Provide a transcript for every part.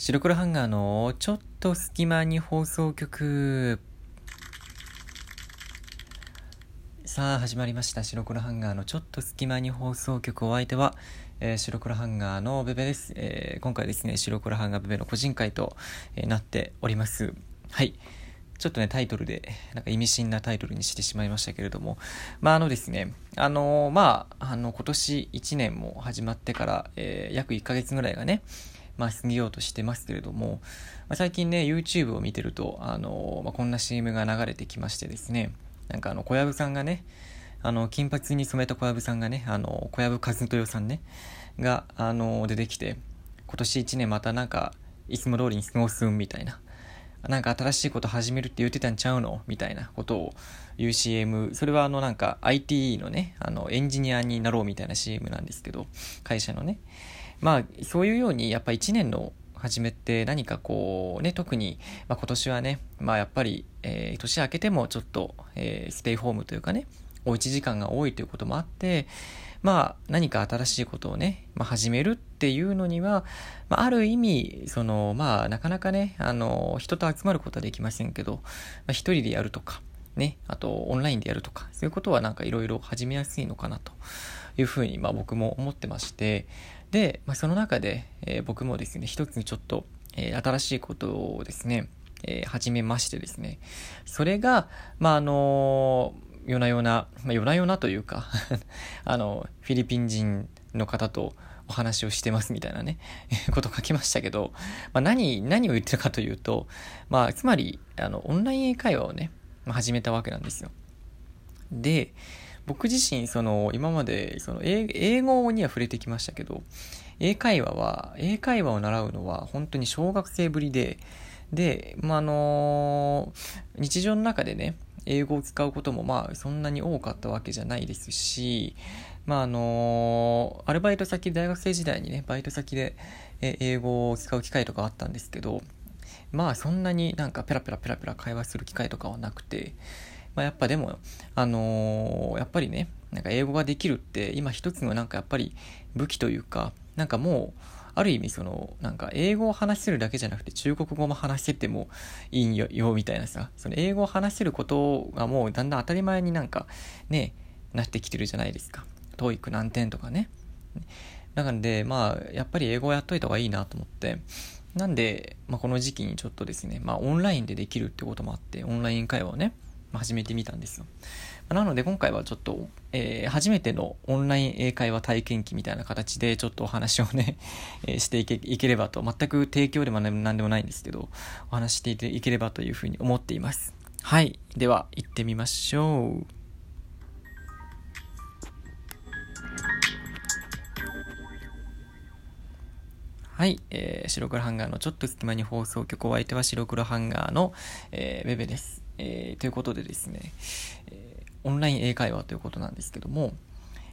白黒ハンガーのちょっと隙間に放送局さあ始まりました白黒ハンガーのちょっと隙間に放送局お相手は、えー、白黒ハンガーのベベです、えー、今回ですね白黒ハンガーベベの個人会と、えー、なっております。はい。ちょっとね、タイトルで、なんか意味深なタイトルにしてしまいましたけれども、まああのですね、あの、まあ、あの、今年1年も始まってから、え、約1ヶ月ぐらいがね、まあ、過ぎようとしてますけれども、まあ、最近ね、YouTube を見てると、あの、まあ、こんな CM が流れてきましてですね、なんかあの、小籔さんがね、あの、金髪に染めた小籔さんがね、あの、小籔和豊さんね、が、あの、出てきて、今年1年またなんか、いつも通りに過ごすんみたいな、なんか新しいこと始めるって言ってたんちゃうの？みたいなことを言う CM。それはあのなんか IT のね、あのエンジニアになろうみたいな CM なんですけど、会社のね。まあそういうようにやっぱ1年の初めって何かこうね、特に、まあ、今年はね、まあやっぱり、えー、年明けてもちょっと、えー、ステイホームというかね、おうち時間が多いということもあって、まあ何か新しいことをね、まあ、始めるっていうのには、まあ、ある意味、その、まあなかなかね、あの、人と集まることはできませんけど、まあ、一人でやるとか、ね、あとオンラインでやるとか、そういうことはなんかいろいろ始めやすいのかなというふうに、まあ僕も思ってまして、で、まあ、その中で、えー、僕もですね、一つちょっと、えー、新しいことをですね、えー、始めましてですね、それが、まああの夜な夜な、まあ、夜な夜なというか あの、フィリピン人の方とお話をしてますみたいなね、こと書きましたけど、まあ、何、何を言ってるかというと、まあ、つまり、あの、オンライン英会話をね、まあ、始めたわけなんですよ。で、僕自身、その、今まで、その、英語には触れてきましたけど、英会話は、英会話を習うのは本当に小学生ぶりで、で、まあ、あの日常の中でね、英語を使うこともまあそんなに多かったわけじゃないですし、まああのアルバイト先、大学生時代にね、バイト先で英語を使う機会とかあったんですけど、まあそんなになんかペラペラペラペラ会話する機会とかはなくて、まあやっぱでも、あのー、やっぱりね、なんか英語ができるって今一つのなんかやっぱり武器というか、なんかもう、ある意味その、なんか英語を話せるだけじゃなくて中国語も話せてもいいよ、みたいなさ、その英語を話せることがもうだんだん当たり前になんかね、なってきてるじゃないですか。TOEIC 何点とかね。なので、まあ、やっぱり英語をやっといた方がいいなと思って、なんで、まあ、この時期にちょっとですね、まあ、オンラインでできるってこともあって、オンライン会話をね、始めてみたんですよ。なので今回はちょっと、えー、初めてのオンライン英会話体験記みたいな形でちょっとお話をね、えー、していけいければと、全く提供でも何でもないんですけど、お話していければというふうに思っています。はい。では、行ってみましょう。はい、えー、白黒ハンガーのちょっと隙間に放送局お相手は白黒ハンガーの、えー、ベベです。えー、ということでですね、えー、オンライン英会話ということなんですけども、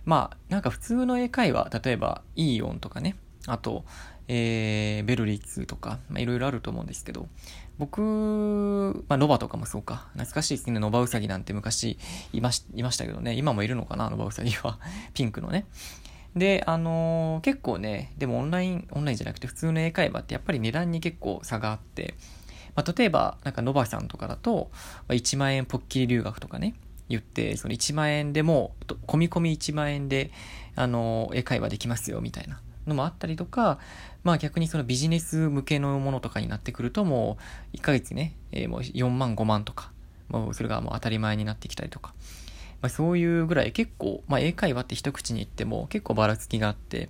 まあ、なんか普通の英会話、例えば、イーオンとかね、あと、えー、ベルリッツとか、まあ、いろいろあると思うんですけど、僕、まあ、ノバとかもそうか。懐かしいですね。ノバウサギなんて昔いましいましたけどね。今もいるのかなノバウサギは。ピンクのね。で、あのー、結構ね、でもオンライン、オンラインじゃなくて普通の英会話ってやっぱり値段に結構差があって、まあ、例えば、なんか、ノバさんとかだと、ま、1万円ポッキリ留学とかね、言って、その1万円でも、込み込み1万円で、あの、英会話できますよ、みたいなのもあったりとか、まあ逆にそのビジネス向けのものとかになってくると、もう、1ヶ月ね、えー、もう4万、5万とか、もうそれがもう当たり前になってきたりとか、まあそういうぐらい結構、まあ英会話って一口に言っても結構ばらつきがあって、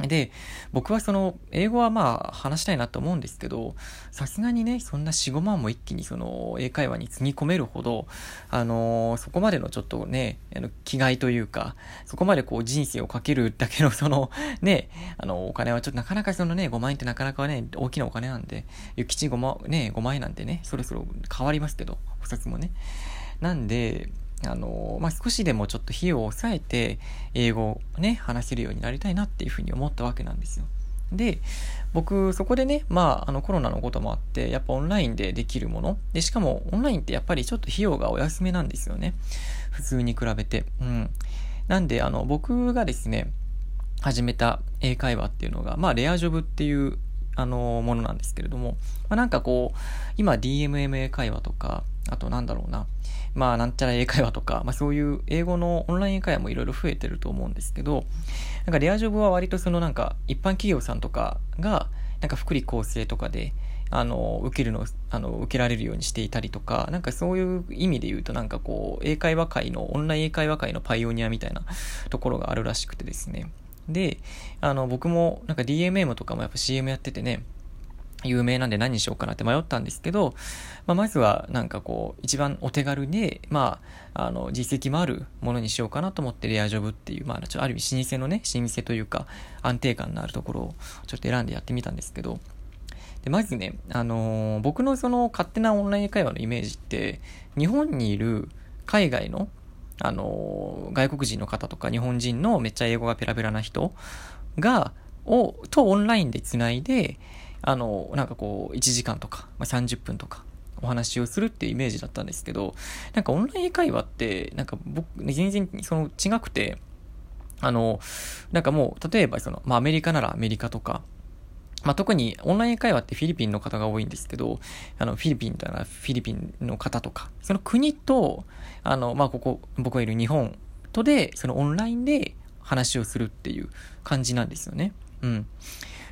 で、僕はその、英語はまあ話したいなと思うんですけど、さすがにね、そんな4、5万も一気にその、英会話につぎ込めるほど、あのー、そこまでのちょっとね、あの、気概というか、そこまでこう人生をかけるだけのその、ね、あの、お金はちょっとなかなかそのね、5万円ってなかなかね、大きなお金なんで、諭吉5万、ね、5万円なんてね、そろそろ変わりますけど、お札もね。なんで、あの、まあ、少しでもちょっと費用を抑えて、英語をね、話せるようになりたいなっていうふうに思ったわけなんですよ。で、僕、そこでね、まあ、あの、コロナのこともあって、やっぱオンラインでできるもの。で、しかも、オンラインってやっぱりちょっと費用がお安めなんですよね。普通に比べて。うん。なんで、あの、僕がですね、始めた英会話っていうのが、まあ、レアジョブっていうあの、ものなんですけれども、まあ、なんかこう、今 DMMA 会話とか、あとなんだろうな、まあなんちゃら英会話とか、まあそういう英語のオンライン英会話もいろいろ増えてると思うんですけど、なんかレアジョブは割とそのなんか一般企業さんとかが、なんか福利厚生とかで、あの、受けるの、あの、受けられるようにしていたりとか、なんかそういう意味で言うとなんかこう、英会話界の、オンライン英会話界のパイオニアみたいなところがあるらしくてですね。で、あの、僕もなんか DMM とかもやっぱ CM やっててね、有名なんで何にしようかなって迷ったんですけど、まあ、まずはなんかこう、一番お手軽で、まあ、あの、実績もあるものにしようかなと思ってレアジョブっていう、まあ、ちょっとある意味老舗のね、老舗というか、安定感のあるところをちょっと選んでやってみたんですけど、で、まずね、あのー、僕のその勝手なオンライン会話のイメージって、日本にいる海外の、あの、外国人の方とか日本人のめっちゃ英語がペラペラな人が、を、とオンラインでつないで、あの、なんかこう、1時間とか、まあ、30分とか、お話をするっていうイメージだったんですけど、なんかオンライン会話って、なんか僕、全然その違くて、あの、なんかもう、例えばその、まあアメリカならアメリカとか、まあ、特にオンライン会話ってフィリピンの方が多いんですけど、あの、フィリピンというのはフィリピンの方とか、その国と、あの、まあ、ここ、僕がいる日本とで、そのオンラインで話をするっていう感じなんですよね。うん。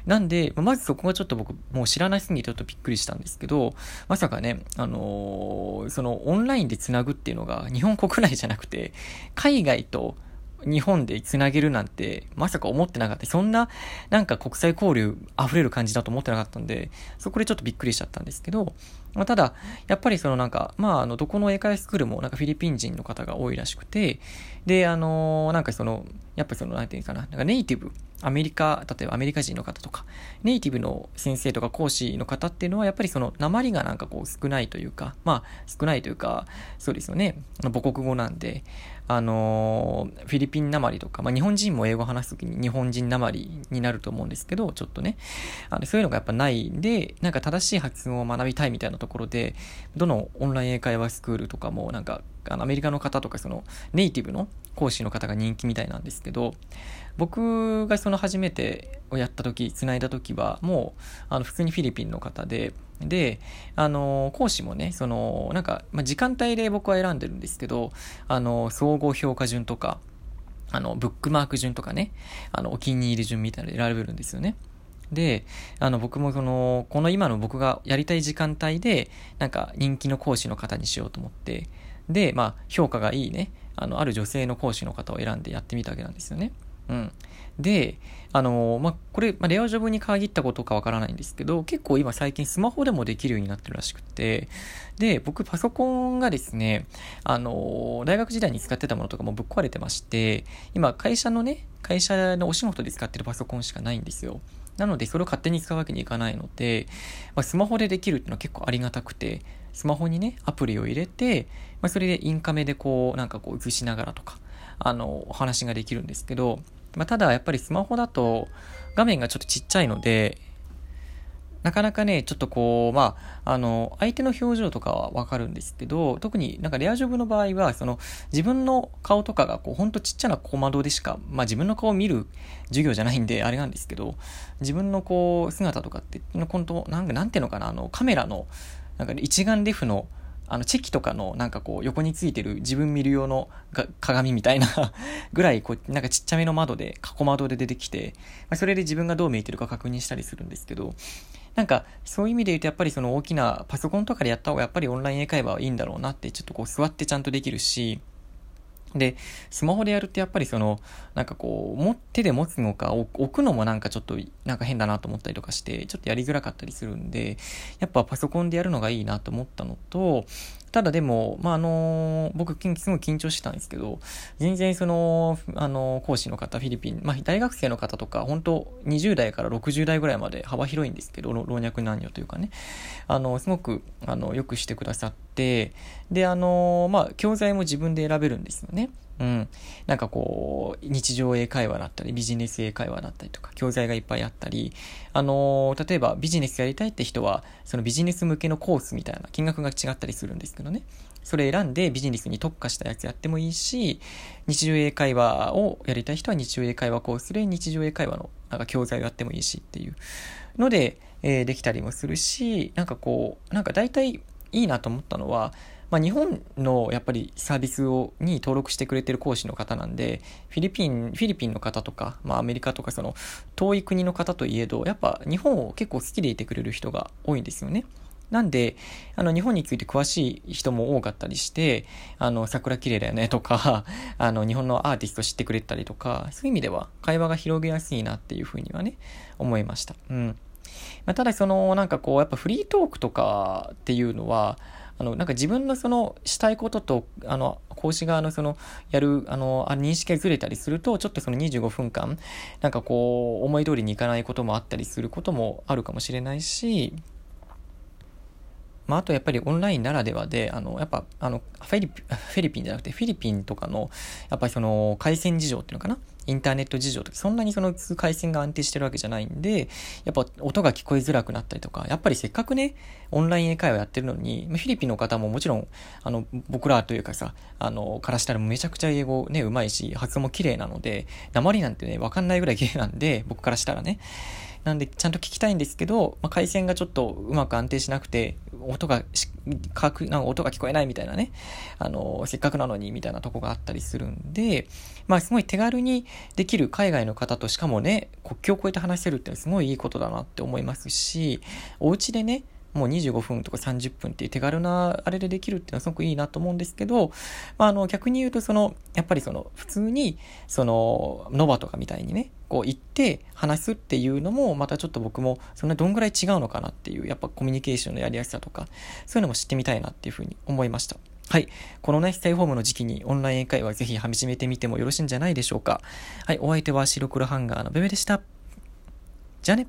なんで、まずそこがちょっと僕、もう知らないすぎてちょっとびっくりしたんですけど、まさかね、あのー、そのオンラインで繋ぐっていうのが日本国内じゃなくて、海外と日本で繋げるなんて、まさか思ってなかった。そんな、なんか国際交流溢れる感じだと思ってなかったんで、そこでちょっとびっくりしちゃったんですけど、まあ、ただ、やっぱりそのなんか、まあ、あの、どこの英会話スクールもなんかフィリピン人の方が多いらしくて、で、あのー、なんかその、やっぱその、なんていうかな、なんかネイティブ、アメリカ、例えばアメリカ人の方とか、ネイティブの先生とか講師の方っていうのは、やっぱりその、鉛がなんかこう少ないというか、まあ、少ないというか、そうですよね、母国語なんで、あのー、フィリピン鉛とか、まあ、日本人も英語話すときに日本人鉛になると思うんですけど、ちょっとね、あのそういうのがやっぱないんで、なんか正しい発音を学びたいみたいなところで、どのオンライン英会話スクールとかも、なんか、あのアメリカの方とか、そのネイティブの講師の方が人気みたいなんですけど、僕がその初めてをやった時、繋いだ時は、もう、あの、普通にフィリピンの方で、で、あの、講師もね、その、なんか、まあ、時間帯で僕は選んでるんですけど、あの、総合評価順とか、あの、ブックマーク順とかね、あの、お気に入り順みたいなの選べるんですよね。で、あの、僕もその、この今の僕がやりたい時間帯で、なんか人気の講師の方にしようと思って、で、まあ、評価がいいね、あの、ある女性の講師の方を選んでやってみたわけなんですよね。うん。で、あのまあ、これ、まあ、レアジョブに限ったことかわからないんですけど、結構今最近スマホでもできるようになってるらしくて、で、僕パソコンがですね、あの大学時代に使ってたものとかもぶっ壊れてまして、今会社のね、会社のお仕事で使ってるパソコンしかないんですよ。なので、それを勝手に使うわけにいかないので、まあ、スマホでできるっていうのは結構ありがたくて、スマホにね、アプリを入れて、まあ、それでインカメでこう、なんかこう映しながらとか、あの、お話ができるんですけど、まあ、ただやっぱりスマホだと画面がちょっとちっちゃいので、なかなかね、ちょっとこう、まあ、あの、相手の表情とかはわかるんですけど、特になんかレアジョブの場合は、その、自分の顔とかが、こう、ほんとちっちゃな小窓でしか、まあ自分の顔を見る授業じゃないんで、あれなんですけど、自分のこう、姿とかって、本当なんか、なんていうのかな、あの、カメラの、なんか、一眼レフの、あの、チェキとかのなんかこう横についてる自分見る用の鏡みたいな ぐらいこうなんかちっちゃめの窓で、過去窓で出てきて、まあ、それで自分がどう見えてるか確認したりするんですけど、なんかそういう意味で言うとやっぱりその大きなパソコンとかでやった方がやっぱりオンライン英会話はいいんだろうなってちょっとこう座ってちゃんとできるし、で、スマホでやるってやっぱりその、なんかこう、手で持つのか置くのもなんかちょっとなんか変だなと思ったりとかして、ちょっとやりづらかったりするんで、やっぱパソコンでやるのがいいなと思ったのと、ただでも、まあ、あの、僕、すごい緊張してたんですけど、全然その、あの、講師の方、フィリピン、まあ、大学生の方とか、本当20代から60代ぐらいまで幅広いんですけど、老若男女というかね、あの、すごく、あの、よくしてくださって、で、あの、まあ、教材も自分で選べるんですよね。うん。なんかこう、日常英会話だったり、ビジネス英会話だったりとか、教材がいっぱいあったり、あのー、例えばビジネスやりたいって人は、そのビジネス向けのコースみたいな金額が違ったりするんですけどね。それ選んでビジネスに特化したやつやってもいいし、日常英会話をやりたい人は日常英会話コースで日常英会話のなんか教材をやってもいいしっていうので、えー、できたりもするし、なんかこう、なんか大体いいなと思ったのは、まあ、日本のやっぱりサービスをに登録してくれてる講師の方なんで、フィリピン、フィリピンの方とか、まあ、アメリカとかその遠い国の方といえど、やっぱ日本を結構好きでいてくれる人が多いんですよね。なんで、あの、日本について詳しい人も多かったりして、あの、桜綺麗だよねとか、あの、日本のアーティスト知ってくれたりとか、そういう意味では会話が広げやすいなっていうふうにはね、思いました。うん。まあ、ただその、なんかこう、やっぱフリートークとかっていうのは、あの、なんか自分のそのしたいことと、あの、講師側のその、やる、あの、あ認識がずれたりすると、ちょっとその25分間、なんかこう、思い通りにいかないこともあったりすることもあるかもしれないし、まあ、あとやっぱりオンラインならではで、あの、やっぱ、あの、フィリピン、フィリピンじゃなくて、フィリピンとかの、やっぱその、回線事情っていうのかな？インターネット事情とか、そんなにその回線が安定してるわけじゃないんで、やっぱ音が聞こえづらくなったりとか、やっぱりせっかくね、オンライン英会話やってるのに、フィリピンの方ももちろん、あの、僕らというかさ、あの、からしたらめちゃくちゃ英語ね、うまいし、発音も綺麗なので、鉛なんてね、わかんないぐらい綺麗なんで、僕からしたらね。なんで、ちゃんと聞きたいんですけど、まあ、回線がちょっとうまく安定しなくて、音がかく、なんか音が聞こえないみたいなね、あの、せっかくなのにみたいなとこがあったりするんで、まあ、すごい手軽にできる海外の方としかもね、国境を越えて話せるってすごいいいことだなって思いますし、お家でね、もう25分とか30分っていう手軽なあれでできるっていうのはすごくいいなと思うんですけど、まあ、あの逆に言うとその、やっぱりその普通に、その、ノバとかみたいにね、こう行って話すっていうのも、またちょっと僕もそんなどんぐらい違うのかなっていう、やっぱコミュニケーションのやりやすさとか、そういうのも知ってみたいなっていうふうに思いました。はい。このね、ステイホームの時期にオンライン英会話ぜひ始めてみてもよろしいんじゃないでしょうか。はい。お相手は白黒ハンガーのベベでした。じゃあね。